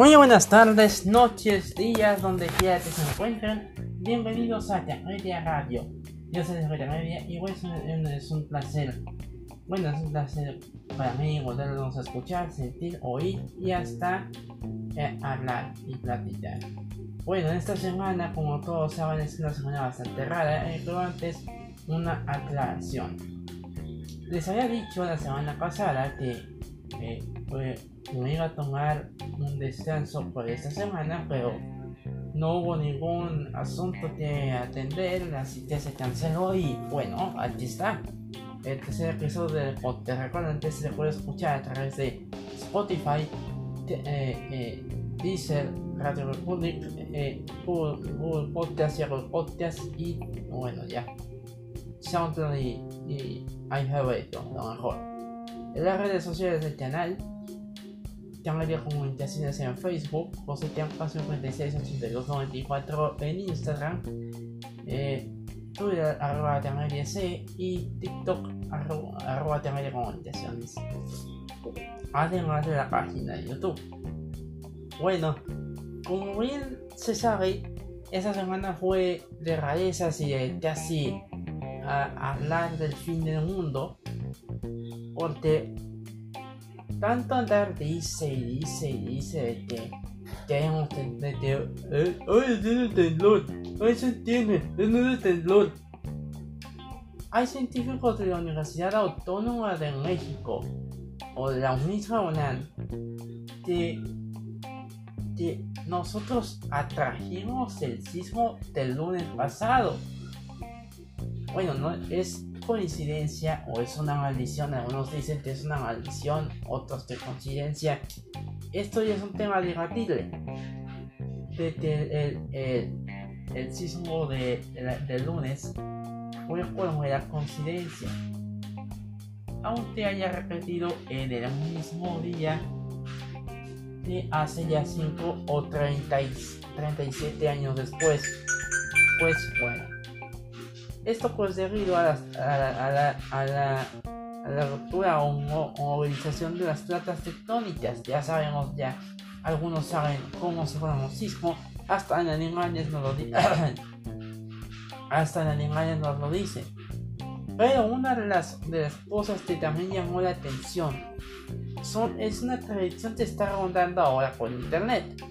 Muy buenas tardes, noches, días, donde quiera que se encuentren. Bienvenidos a Media Radio. Yo soy Media y hoy es un, placer. Bueno, es un placer para mí volverlos a escuchar, sentir, oír y hasta eh, hablar y platicar. Bueno, en esta semana, como todos saben, es una semana bastante rara, eh, pero antes una aclaración. Les había dicho la semana pasada que eh, me iba a tomar un descanso por esta semana, pero no hubo ningún asunto que atender, así que se canceló y bueno, aquí está. El tercer episodio del podcast. Recuerden que se puede escuchar a través de Spotify, eh, eh, Deezer, Radio Republic, eh, Google, Apple Podcast y bueno, ya. SoundCloud y, y iHeartRadio, lo mejor. En las redes sociales del canal Canal Comunicaciones en Facebook, José Tiampa 568294 en Instagram, eh, Twitter arroba C y TikTok arroba, arroba Comunicaciones. Además de la página de YouTube. Bueno, como bien se sabe, esa semana fue de rarezas y de casi hablar del fin del mundo. Porque tanto andar dice y dice y dice de que de que eh, tiene temblor ay se tiene tiene temblor hay científicos de la Universidad Autónoma de México o de la que, que nosotros atrajimos el sismo del lunes pasado. Bueno no es coincidencia o es una maldición. Algunos dicen que es una maldición, otros que coincidencia. Esto ya es un tema debatible. De que el, el, sismo de, del lunes fue por la coincidencia. Aunque haya repetido en el mismo día de hace ya 5 o 30, 37 años después. Pues bueno esto pues debido a, la, a, la, a ruptura o, movilización de las platas tectónicas. Ya sabemos, ya algunos saben cómo se forma un sismo, hasta en animales nos lo dicen. hasta en animales nos lo dicen. Pero una de las, de las cosas que también llamó la atención son, es una tradición que está rondando ahora por internet.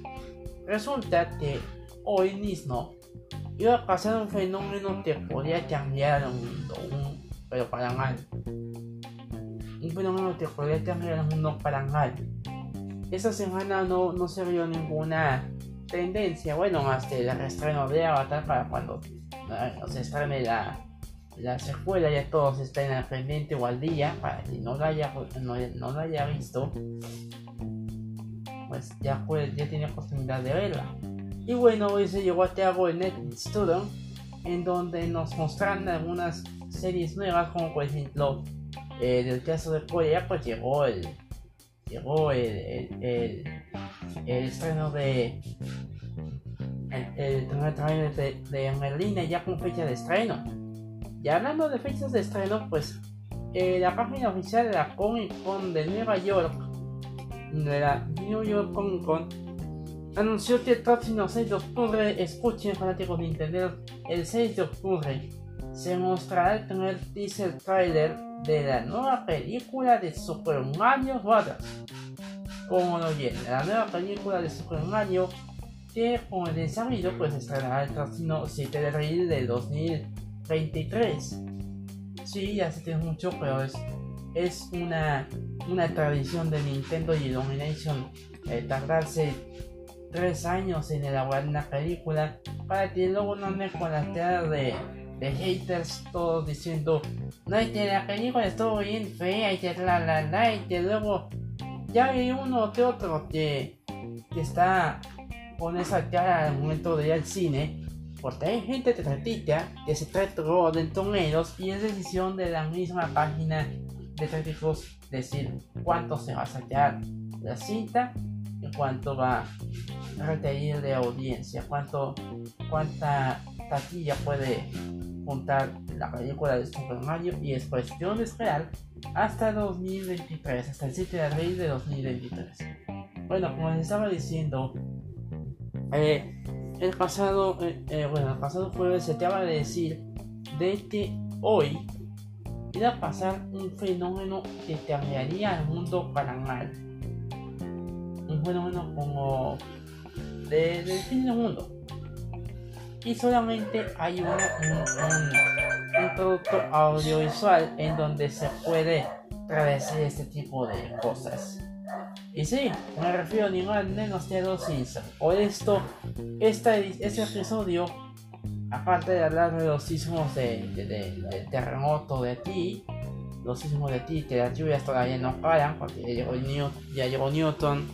Resulta que hoy mismo iba a pasar un fenómeno que podía cambiar el mundo, pero para mal. Un fenómeno que podría cambiar el mundo para mal. Esa semana no, no se vio ninguna tendencia, bueno, que el reestreno de Avatar para cuando se estrene la, la secuela, ya todos estén al pendiente o al día, para que no lo haya, no, no lo haya visto, pues ya, puede, ya tiene oportunidad de verla. Y bueno, hoy se llegó a cabo el Netflix Studio, en donde nos mostraron algunas series nuevas, como por ejemplo, eh, del caso de Corea, pues llegó el llegó el, el, el, estreno de el, de, de Merlina ya con fecha de estreno. Y hablando de fechas de estreno, pues eh, la página oficial de la Comic Con de Nueva York, de la New York Comic Con, anunció que el próximo 6 de octubre, escuchen fanáticos de Nintendo, el 6 de octubre se mostrará el primer teaser trailer de la nueva película de Super Mario Bros. Como lo viene, la nueva película de Super Mario que con el desarrollo pues estará el próximo 7 de abril de 2023. Sí, ya se tiene mucho, pero es, es una, una tradición de Nintendo y Illumination eh, tardarse tres años en elaborar una película para que luego no me telas de, de haters todos diciendo no hay que la película estuvo bien fea y que la la la y que luego ya hay uno que otro que, que está con esa cara al momento de ir al cine porque hay gente que critica que se trata de entoneros y es decisión de la misma página de críticos decir cuánto se va a sacar la cinta cuánto va retener de audiencia, cuánto, cuánta taquilla puede juntar la película de Super Mario y es cuestión de esperar hasta 2023, hasta el 7 de abril de 2023. bueno, como les estaba diciendo, eh, el pasado, eh, eh, bueno, el pasado jueves se te va a decir de que hoy iba a pasar un fenómeno que cambiaría al mundo para mal. Un fenómeno como de, del fin del mundo. Y solamente hay un, un, producto audiovisual en donde se puede traducir este tipo de cosas. Y sí, me refiero ni más menos de los Simpsons. Por esto, este episodio, aparte de hablar de los sismos de, del terremoto de ti, los sismos de ti, que las lluvias todavía no paran, porque ya llegó, Newton,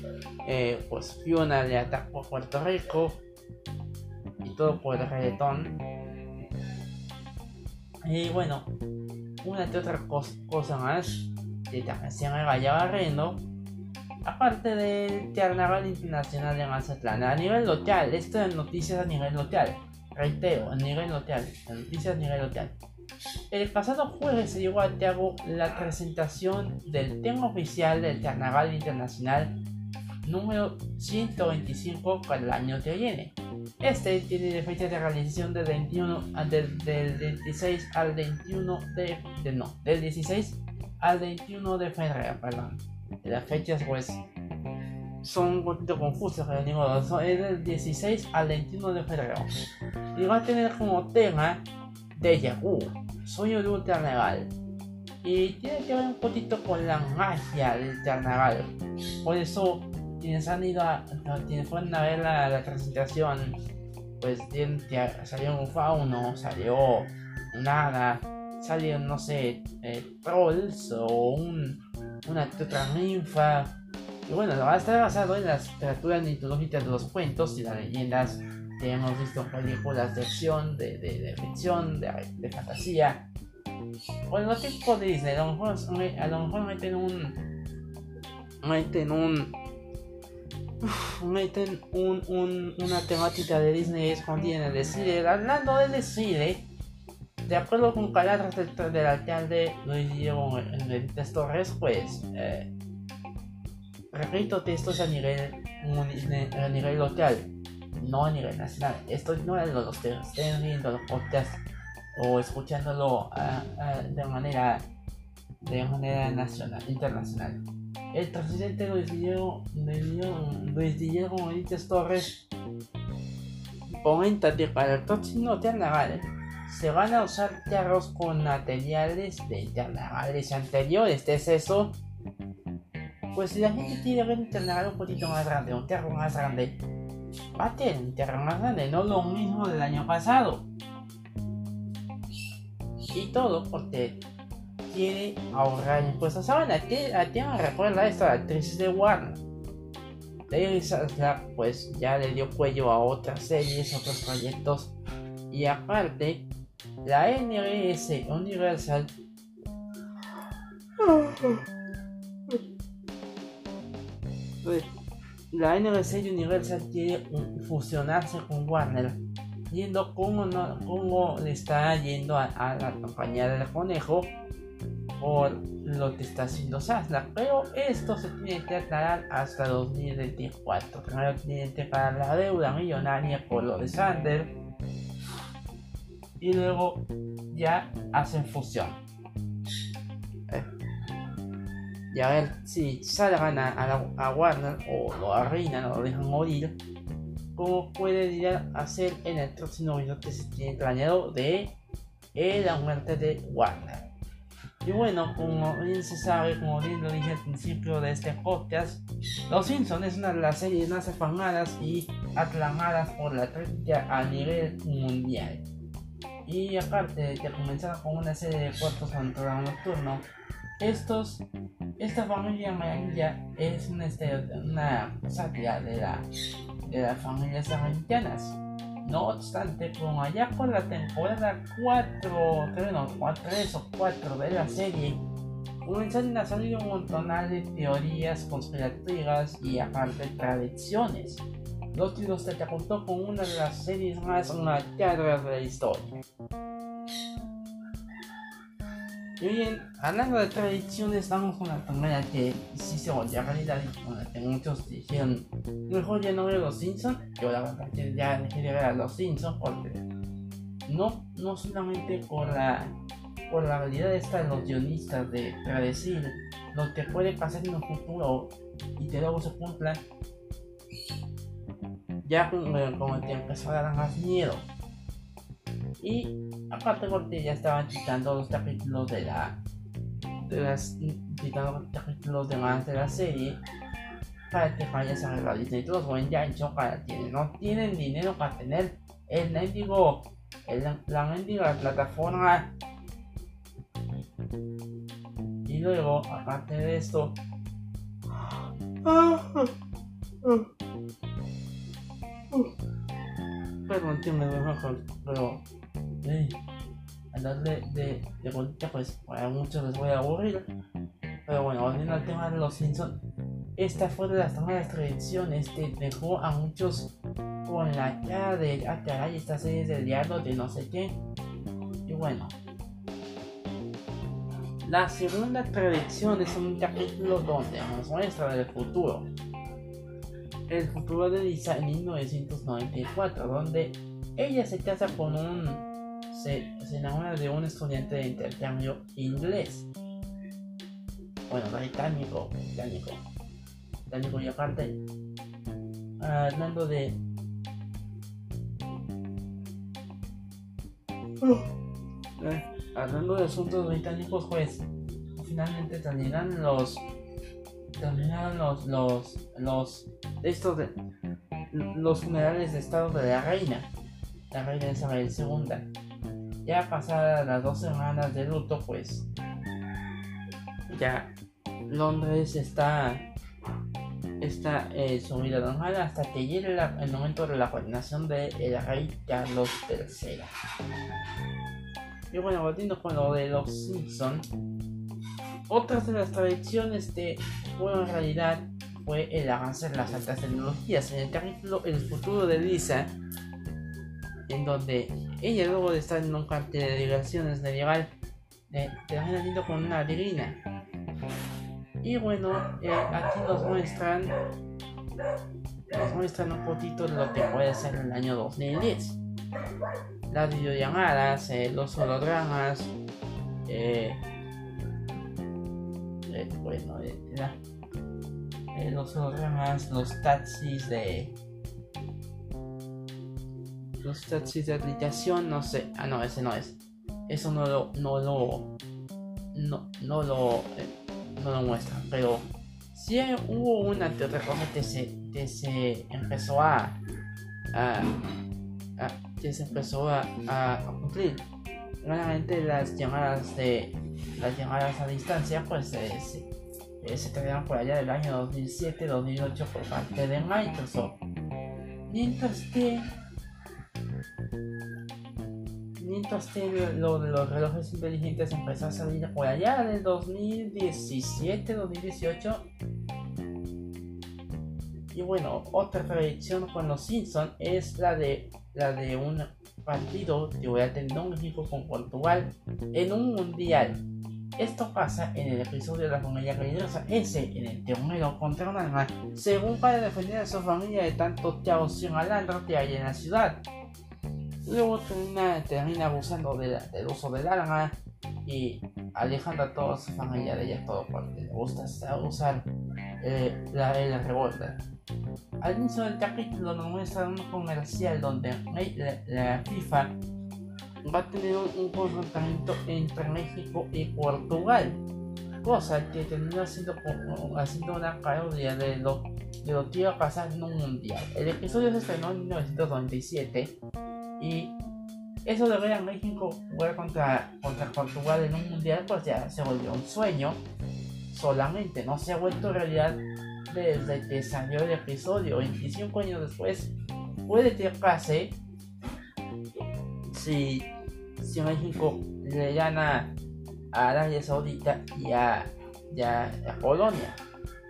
eh, pues Fiona le atacó a Puerto Rico, y todo por el reggaetón. Y bueno, una de otra cosa más, que también se me vaya barriendo aparte del Carnaval Internacional de Mazatlán, a nivel local, esto es noticias a nivel local, reitero, a nivel local, noticias a nivel local. El pasado jueves se llevó a cabo la presentación del tema oficial del Carnaval Internacional número 125 para el año que viene. Este tiene fecha de realización del 21 del, del 16 al 21 de, de, no, del 16 al 21 de febrero, perdón las fechas pues son un poquito confusas, pero son, es del 16 al 21 de febrero. Y va a tener como tema de Vu, sueño de un carnaval. Y tiene que ver un poquito con la magia del carnaval. Por eso, quienes han ido a, quienes fueron a ver la, presentación, pues salió un fauno, salió nada, salió, no sé, eh, trolls o un una otra ninfa. Y bueno, va a estar basado en las criaturas mitológicas de los cuentos y las leyendas que hemos visto en películas de acción, de, de, ficción, de, de, fantasía. Bueno, los tipos de Disney, a lo mejor, a lo mejor meten un. meten un. meten un, un, una temática de Disney escondida en el desfile. Hablando del desfile de acuerdo con palabras del, alcalde Luis Diego Benítez Torres, pues, eh, repito es a nivel, a nivel local, no a nivel nacional. Esto no es lo que estén viendo los podcasts o escuchándolo de manera de manera nacional, internacional. El presidente Luis Diego, Luis Diego Benítez Torres comenta que para el próximo carnaval se van a usar carros con materiales de carnavales anteriores. ¿Es eso? Pues si la gente quiere ver un carnaval un poquito más grande, un carro más grande, va a tener un carro más grande, no lo mismo del año pasado. Y todo porque quiere ahorrar impuestos. Ahora, ¿a quién me recuerda esto? La actriz de Warner. David pues ya le dio cuello a otras series, otros proyectos. Y aparte, la NRS Universal la NRS Universal quiere fusionarse con Warner viendo cómo, no, le está yendo a, la compañía del conejo por lo que está haciendo Sasla. Pero esto se tiene que aclarar hasta 2024 primero tiene que pagar la deuda millonaria por lo de Sander. Y luego ya hacen fusión. Y a ver si salgan a, a, Warner o lo arruinan o lo dejan morir, como puede ir a hacer en el próximo video que se tiene planeado de eh, la muerte de Warner. Y bueno, como bien se sabe, como bien lo dije al principio de este podcast, Los Simpsons es una de las series más afamadas y aclamadas por la crítica a nivel mundial. Y aparte de que comenzaba con una serie de cortos en programa nocturno, estos, esta familia amarilla es una, una sátira de, la, de las familias americanas. No obstante, como allá por la temporada 4, creo no, 3 o 4 de la serie, comenzaron a salir un montón de teorías conspirativas y aparte tradiciones los títulos se apuntó con una de las series más marcadas de la historia. Y bien, hablando de tradiciones, vamos con la primera que sí se volvió realidad y con la que muchos dijeron, mejor ya no veo los Simpsons, yo la verdad que ya dejé de ver a los Simpsons porque no, solamente por la, por la realidad de los guionistas de predecir lo que puede pasar en un futuro y que luego se cumpla, ya como el tiempo empezó a dar más miedo. Y aparte porque ya estaban quitando los capítulos de la de las quitando los capítulos de más de la serie para que vayas a la Disney Plus. O en ya hecho para quienes no tienen dinero para tener el mendigo el, la mendiga plataforma. Y luego aparte de esto perdón me mejor pero hey, hablar de, de, de pues a muchos les voy a aburrir pero bueno volviendo al tema de los Simpsons esta fue de las tradiciones que dejó a muchos con la cara de ah caray esta serie es del diablo de no sé qué. Y bueno la segunda tradición es un capítulo donde nos muestra el futuro. El futuro de Lisa en 1994 donde ella se casa con un se, enamora de un estudiante de intercambio inglés. Bueno, británico, británico. Británico y aparte, hablando de... Eh, hablando de asuntos británicos, pues finalmente terminan los terminaron los los los estos de los funerales de estado de la reina la reina Isabel II ya pasadas las dos semanas de luto, pues ya Londres está está eh, sumida normal hasta que llegue el momento de la coronación de el rey Carlos III. Y bueno, volviendo con lo de los Simpsons, otras de las tradiciones de bueno, en realidad fue el avance de las altas tecnologías. En el capítulo El futuro de Lisa, en donde ella luego de estar en un parte de delegaciones medieval te termina con una divina. Y bueno, eh, aquí nos muestran nos muestran un poquito de lo que puede ser el año 2010. Las videollamadas, eh, los hologramas, eh, eh bueno, los hologramas, los taxis de los taxis de aplicación, no sé. Ah, no, ese no es. Eso no lo, no lo, no, no lo, eh, no lo muestra. Pero sí hubo una que otra cosa que se, que se empezó a, a, que se empezó a, a, cumplir. Realmente las llamadas de, las llamadas a distancia, pues eh, se, eh, se por allá del año 2007-2008 por parte de Microsoft. Mientras que mientras que de los relojes inteligentes empezó a salir por allá del 2017, 2018. Y bueno, otra predicción con los Simpsons es la de la de un partido con Portugal en un mundial. Esto pasa en el episodio de la familia peligrosa, ese en el que Homero contra un alma, según para defender a su familia de tanto caos y malandro que hay en la ciudad. Luego termina, termina abusando del uso del arma y alejando a toda su familia de ella todo porque le gusta usar eh, la, la revólver. Al inicio del capítulo nos muestra un comercial donde la, FIFA va a tener un, confrontamiento entre México y Portugal, cosa que termina haciendo, haciendo una parodia de lo, de lo que iba a pasar en un mundial. El episodio se estrenó en 1997 y eso de ver a México jugar contra, contra Portugal en un mundial, pues ya se volvió un sueño solamente, no se ha vuelto realidad desde que salió el episodio. 25 años después, puede que pase si, si México le gana a Arabia Saudita y a, y a Polonia.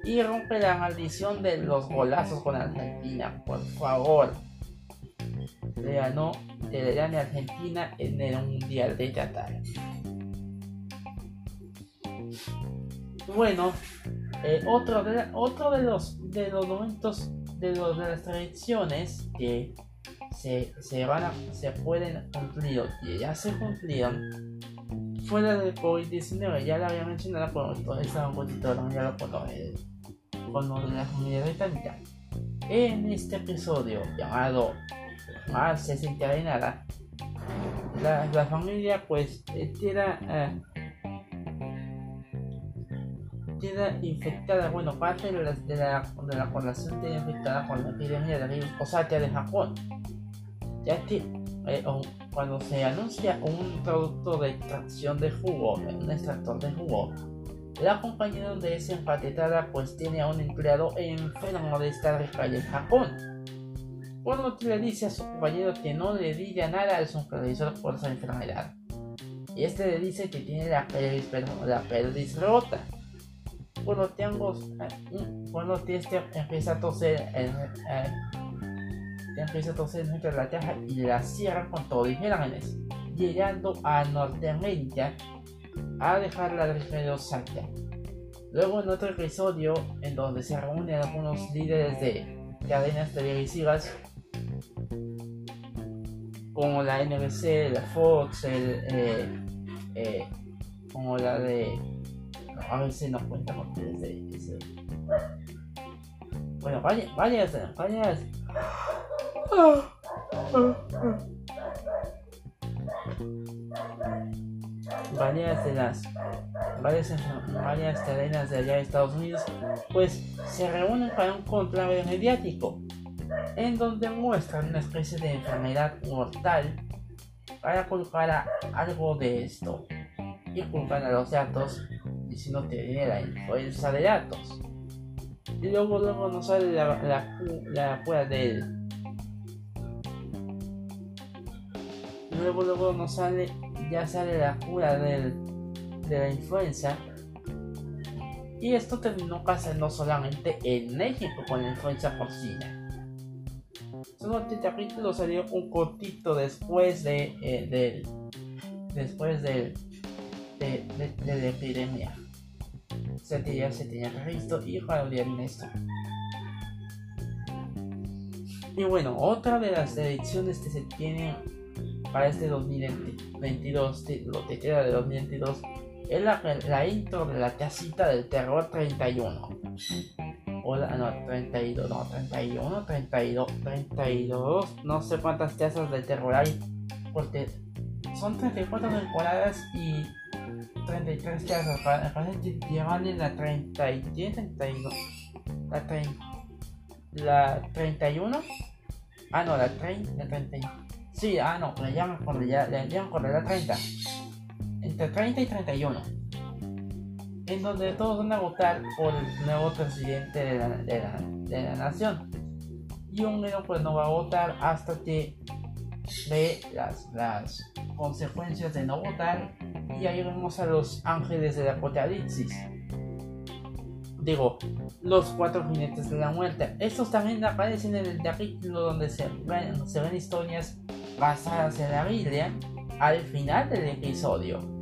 Y rompe la maldición de los golazos con Argentina, por favor le ganó, le gane a Argentina en el Mundial de Qatar. Bueno, eh, otro, de otro de los, de los momentos de, las tradiciones que se, se, van se pueden cumplir y ya se cumplieron fuera del COVID-19, ya lo había mencionado con todo esta un poquito ya lo conoce con lo de la familia británica. En este episodio llamado Más se de nada, la, la familia pues era eh, queda infectada, bueno, parte de la, de la, de la población tiene infectada con la epidemia de virus Osatia de Japón. Ya que eh, cuando se anuncia un producto de extracción de jugo, un extractor de jugo, la compañía donde es empaquetada pues tiene a un empleado enfermo de esta en Japón. Por que le dice a su compañero que no le diga nada al supervisor por esa enfermedad. Este le dice que tiene la pelvis, la pelvis rota. Por lo que que este empieza a toser, eh, eh, empieza a toser dentro de la caja y la cierra con todo y gérmenes, llegando a Norteamérica a dejar la de Osaka. Luego en otro episodio en donde se reúnen algunos líderes de cadenas televisivas como la NBC, la Fox, el, eh, eh, como la de... a ver si nos cuentan ustedes de ese. Bueno, varias, varias, varias. varias de las varias, varias cadenas de allá de Estados Unidos pues se reúnen para un conclave mediático en donde muestran una especie de enfermedad mortal para culpar a algo de esto y culpan a los datos diciendo que viene la influencia de datos y luego luego nos sale la, la, la de luego luego nos sale ya sale la cura del, de la influenza. Y esto terminó pasando solamente en México con la influenza porcina. Solo este capítulo salió un cortito después de, eh, después del, de, la epidemia. Se tenía, se tenía previsto y en esto. Y bueno, otra de las elecciones que se tienen para este 2022, lo que queda de 2022, es la, la intro de la casita del terror 31. Hola, no, 32, no, 31, 32, 32, no sé cuántas casas del terror hay, porque son 34 temporadas y 33 casas, parece que llevan en la 30 32, la 30, la 31, ah no, la 30, la 31. Sí, ah, no, le llaman le llaman cuando la 30. Entre 30 y 31. En donde todos van a votar por el nuevo presidente de la, nación. Y un pues no va a votar hasta que ve las, las consecuencias de no votar. Y ahí vemos a los ángeles del apocalipsis. Digo, los cuatro jinetes de la muerte. Estos también aparecen en el capítulo donde se ven, se ven historias basadas en la Biblia al final del episodio.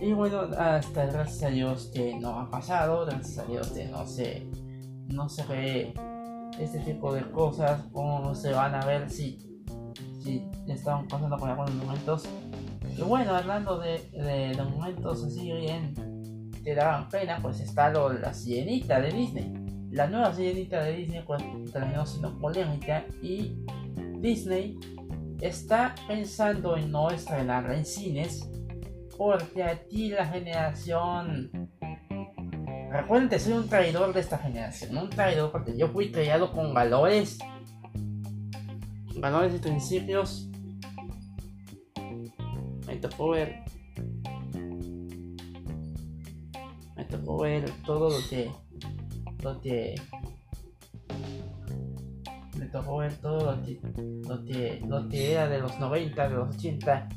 Y bueno, hasta gracias a Dios que no ha pasado, gracias a Dios que no se, no se ve este tipo de cosas, cómo se van a ver si, si están pasando con algunos momentos. Y bueno, hablando de, de, momentos así bien que daban pena, pues está lo, la sirenita de Disney la nueva sirenita de Disney pues, terminó siendo polémica y Disney está pensando en no estrenarla en cines porque aquí la generación recuerden soy un traidor de esta generación un traidor porque yo fui criado con valores. Valores y principios. Me tocó ver. Me tocó ver todo lo que lo que me tocó ver todo lo que, lo que, lo que era de los 90, de los 80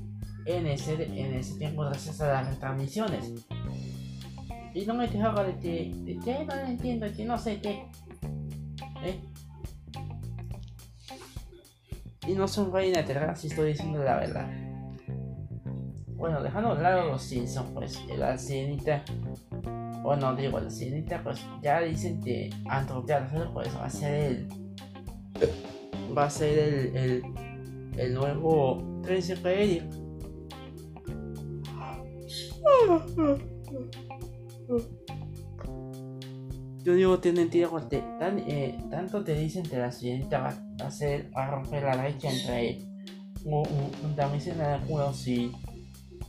en ese, en ese tiempo gracias a las transmisiones. Y no me quejaba de que, de que no entiendo, que no sé qué. ¿Eh? Y no son reina si estoy diciendo la verdad. bueno, dejando de lado los Simpsons, pues la sirenita, bueno, digo, la sirenita, pues ya dicen que Andrew pues va a ser el, va a ser el, el, el nuevo príncipe Eric. Yo digo, tienen tiro porque eh, tanto te dicen que la sirenita va, a hacer, a romper la brecha entre un, un, de juegos y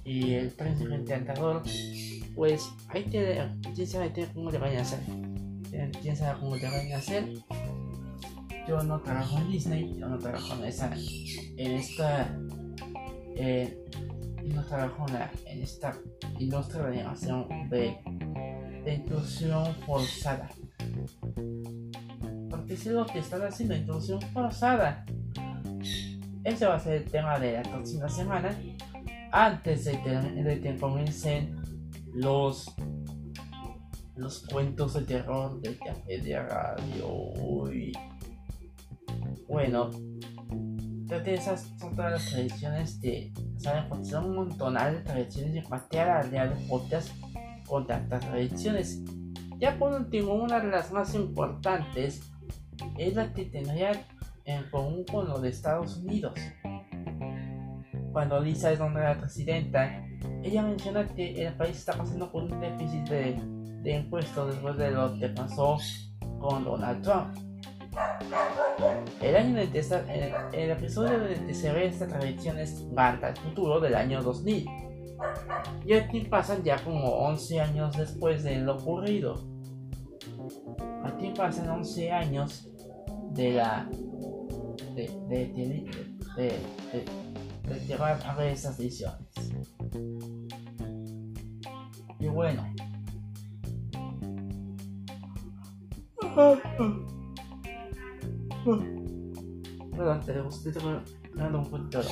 y el príncipe encantador, pues hay que, quién sabe cómo te vayan a hacer. Quién sabe cómo te vayan a hacer. Yo no trabajo en Disney, yo no trabajo en esa, en esta, eh, no trabajo en, esta industria de animación de, de inclusión forzada. Porque si lo que están haciendo inclusión forzada. Ese va a ser el tema de la próxima semana antes de que, comiencen los los cuentos de terror del café de radio. Bueno, que esas son todas las tradiciones de. ¿Saben? Porque son un montón de tradiciones de materia de podcast con tantas tradiciones. Ya por último, una de las más importantes es la que tendría en común con lo de Estados Unidos cuando Lisa es donde la presidenta, ella menciona que el país está pasando por un déficit de, de impuestos después de lo que pasó con Donald Trump. El año el, el, episodio en el que se ve esta tradición es Banda al futuro del año 2000. Y aquí pasan ya como 11 años después de lo ocurrido. Aquí pasan 11 años de la de, de, de, de de llevar a ver esas decisiones. Y bueno. Perdón, te estoy dando un poquito de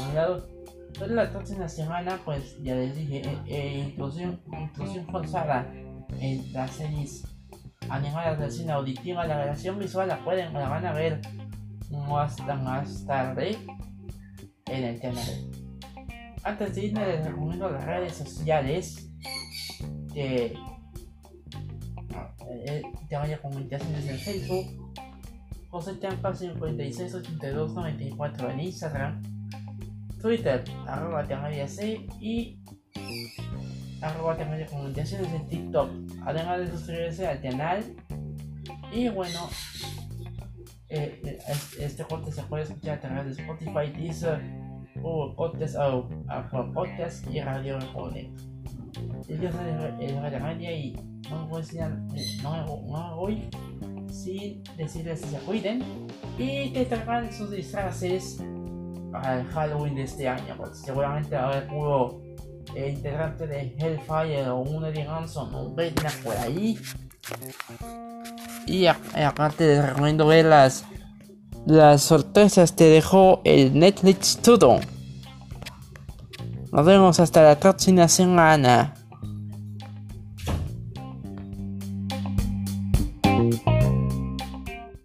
pero la próxima semana, pues ya les dije, eh, eh, inclusión, inclusión forzada en las series animadas del cine auditiva. La versión visual la pueden, la van a ver más, más tarde en el canal. Antes de irme les recomiendo las redes sociales de eh, te vaya comunicaciones en Facebook, José Champa 568294 en Instagram, Twitter, arroba C y arroba comunicaciones en TikTok, además de suscribirse al canal. Y bueno, eh, eh, este corte se puede escuchar a través de Spotify, Deezer, Google Podcast Apple Podcast y Radio Republic. Yo soy el Raya y no voy, a, no, no voy sin decirles que se cuiden y que traigan sus disfraces para Halloween de este año. Porque seguramente va a haber puro eh, integrante de Hellfire o un Eddie Hanson o un Bednar por ahí. Y aparte les recomiendo ver las, sorpresas que dejó el Netflix todo. Nos vemos hasta la próxima semana.